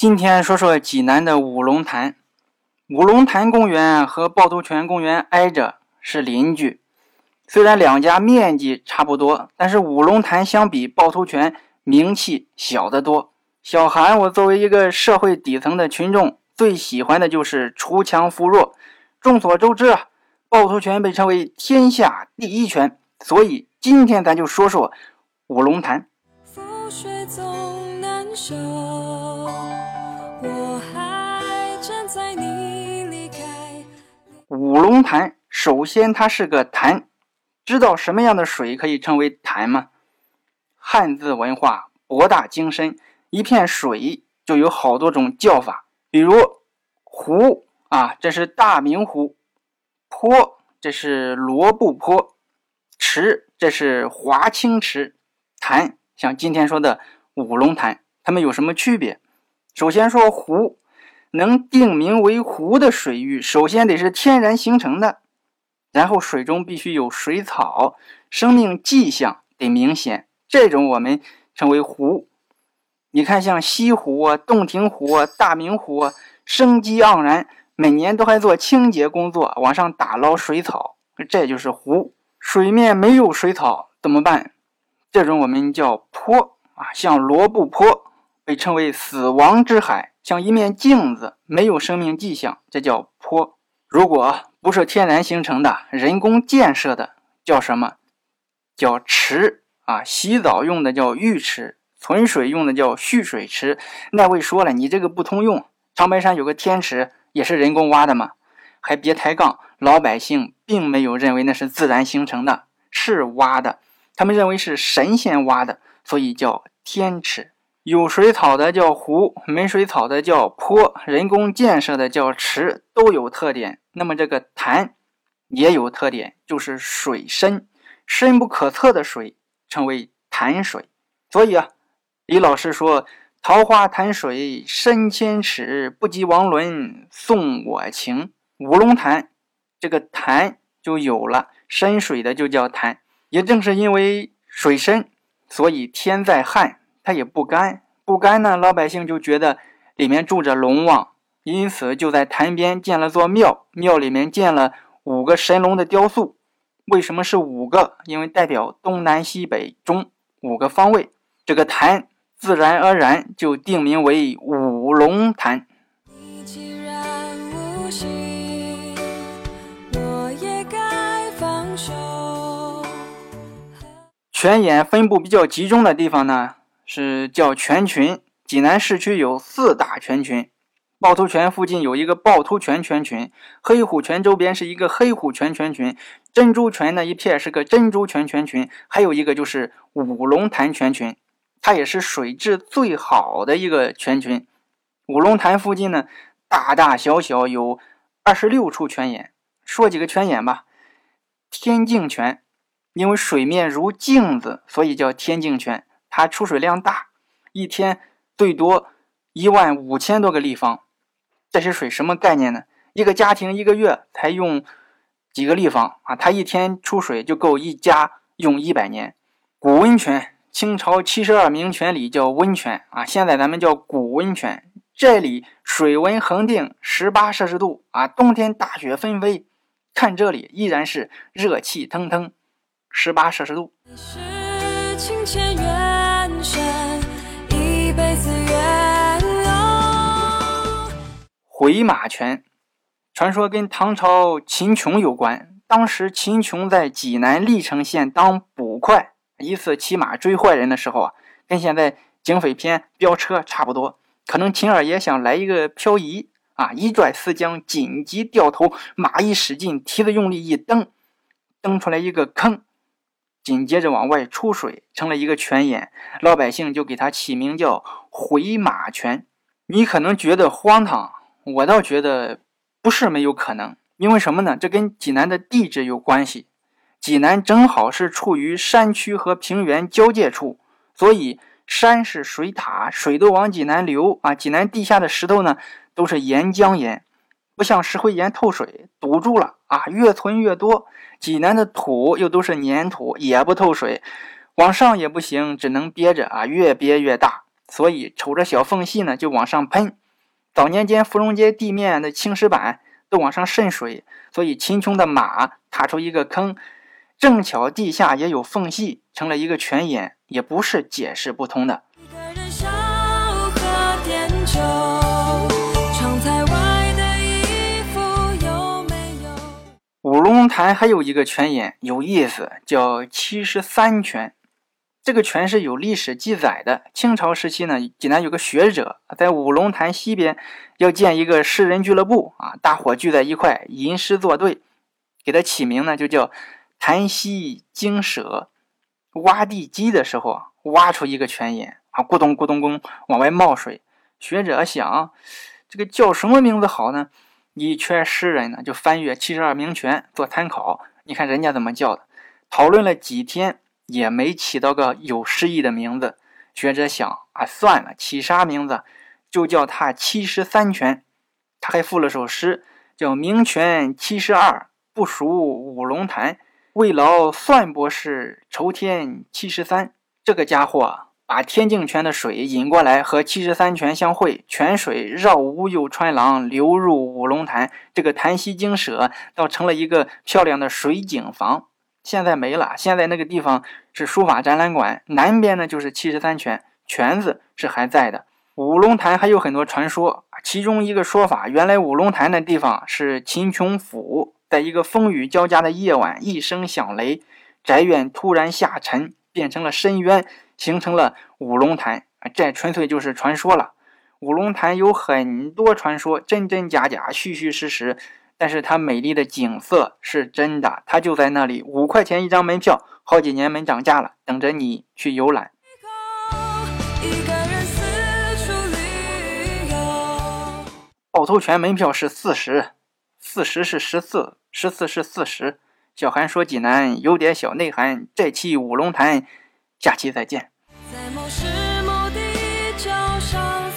今天说说济南的五龙潭。五龙潭公园和趵突泉公园挨着，是邻居。虽然两家面积差不多，但是五龙潭相比趵突泉名气小得多。小韩，我作为一个社会底层的群众，最喜欢的就是锄强扶弱。众所周知啊，趵突泉被称为天下第一泉，所以今天咱就说说五龙潭。五龙潭首先它是个潭。知道什么样的水可以称为潭吗？汉字文化博大精深，一片水就有好多种叫法。比如湖啊，这是大明湖；坡，这是罗布泊；池，这是华清池；潭，像今天说的五龙潭，它们有什么区别？首先说湖，能定名为湖的水域，首先得是天然形成的。然后水中必须有水草，生命迹象得明显，这种我们称为湖。你看，像西湖啊、洞庭湖啊、大明湖啊，生机盎然，每年都还做清洁工作，往上打捞水草，这就是湖。水面没有水草怎么办？这种我们叫坡啊，像罗布泊被称为死亡之海，像一面镜子，没有生命迹象，这叫坡。如果不是天然形成的，人工建设的叫什么？叫池啊！洗澡用的叫浴池，存水用的叫蓄水池。那位说了，你这个不通用。长白山有个天池，也是人工挖的嘛。还别抬杠，老百姓并没有认为那是自然形成的，是挖的。他们认为是神仙挖的，所以叫天池。有水草的叫湖，没水草的叫坡，人工建设的叫池，都有特点。那么这个潭也有特点，就是水深，深不可测的水称为潭水。所以啊，李老师说：“桃花潭水深千尺，不及王伦送我情。”五龙潭这个潭就有了，深水的就叫潭。也正是因为水深，所以天在旱。它也不干，不干呢，老百姓就觉得里面住着龙王，因此就在潭边建了座庙，庙里面建了五个神龙的雕塑。为什么是五个？因为代表东南西北中五个方位。这个潭自然而然就定名为五龙潭。泉眼分布比较集中的地方呢？是叫泉群，济南市区有四大泉群，趵突泉附近有一个趵突泉泉群，黑虎泉周边是一个黑虎泉泉群，珍珠泉那一片是个珍珠泉泉群，还有一个就是五龙潭泉群，它也是水质最好的一个泉群。五龙潭附近呢，大大小小有二十六处泉眼，说几个泉眼吧。天净泉，因为水面如镜子，所以叫天净泉。它出水量大，一天最多一万五千多个立方。这些水什么概念呢？一个家庭一个月才用几个立方啊？它一天出水就够一家用一百年。古温泉，清朝七十二名泉里叫温泉啊，现在咱们叫古温泉。这里水温恒定十八摄氏度啊，冬天大雪纷飞，看这里依然是热气腾腾，十八摄氏度。情牵缘深，一辈子回马泉，传说跟唐朝秦琼有关。当时秦琼在济南历城县当捕快，一次骑马追坏人的时候啊，跟现在警匪片飙车差不多。可能秦二爷想来一个漂移啊，一拽丝缰，紧急掉头，马一使劲，蹄子用力一蹬，蹬出来一个坑，紧接着往外出水，成了一个泉眼。老百姓就给它起名叫回马泉。你可能觉得荒唐。我倒觉得不是没有可能，因为什么呢？这跟济南的地质有关系。济南正好是处于山区和平原交界处，所以山是水塔，水都往济南流啊。济南地下的石头呢，都是岩浆岩，不像石灰岩透水堵住了啊，越存越多。济南的土又都是粘土，也不透水，往上也不行，只能憋着啊，越憋越大。所以瞅着小缝隙呢就往上喷。早年间芙蓉街地面的青石板都往上渗水，所以秦琼的马踏出一个坑，正巧地下也有缝隙，成了一个泉眼，也不是解释不通的。五龙潭还有一个泉眼有意思，叫七十三泉。这个泉是有历史记载的。清朝时期呢，济南有个学者在五龙潭西边要建一个诗人俱乐部啊，大伙聚在一块吟诗作对，给他起名呢就叫潭西精舍。挖地基的时候啊挖出一个泉眼啊，咕咚咕咚咕咚往外冒水。学者想，这个叫什么名字好呢？一圈诗人呢，就翻阅七十二名泉做参考。你看人家怎么叫的？讨论了几天，也没起到个有诗意的名字。学者想啊，算了，起啥名字？就叫他七十三泉。他还附了首诗，叫“名泉七十二，不属五龙潭。为劳算博士，愁天七十三。”这个家伙。把天净泉的水引过来，和七十三泉相会，泉水绕乌又穿廊，流入五龙潭。这个潭西精舍倒成了一个漂亮的水景房。现在没了，现在那个地方是书法展览馆。南边呢就是七十三泉，泉字是还在的。五龙潭还有很多传说，其中一个说法，原来五龙潭的地方是秦琼府，在一个风雨交加的夜晚，一声响雷，宅院突然下沉，变成了深渊。形成了五龙潭啊，这纯粹就是传说了。五龙潭有很多传说，真真假假，虚虚实实。但是它美丽的景色是真的，它就在那里，五块钱一张门票，好几年没涨价了，等着你去游览。趵头泉门票是四十，四十是十四，十四是四十。小韩说济南有点小内涵，这期五龙潭。下期再见。在某时某地上。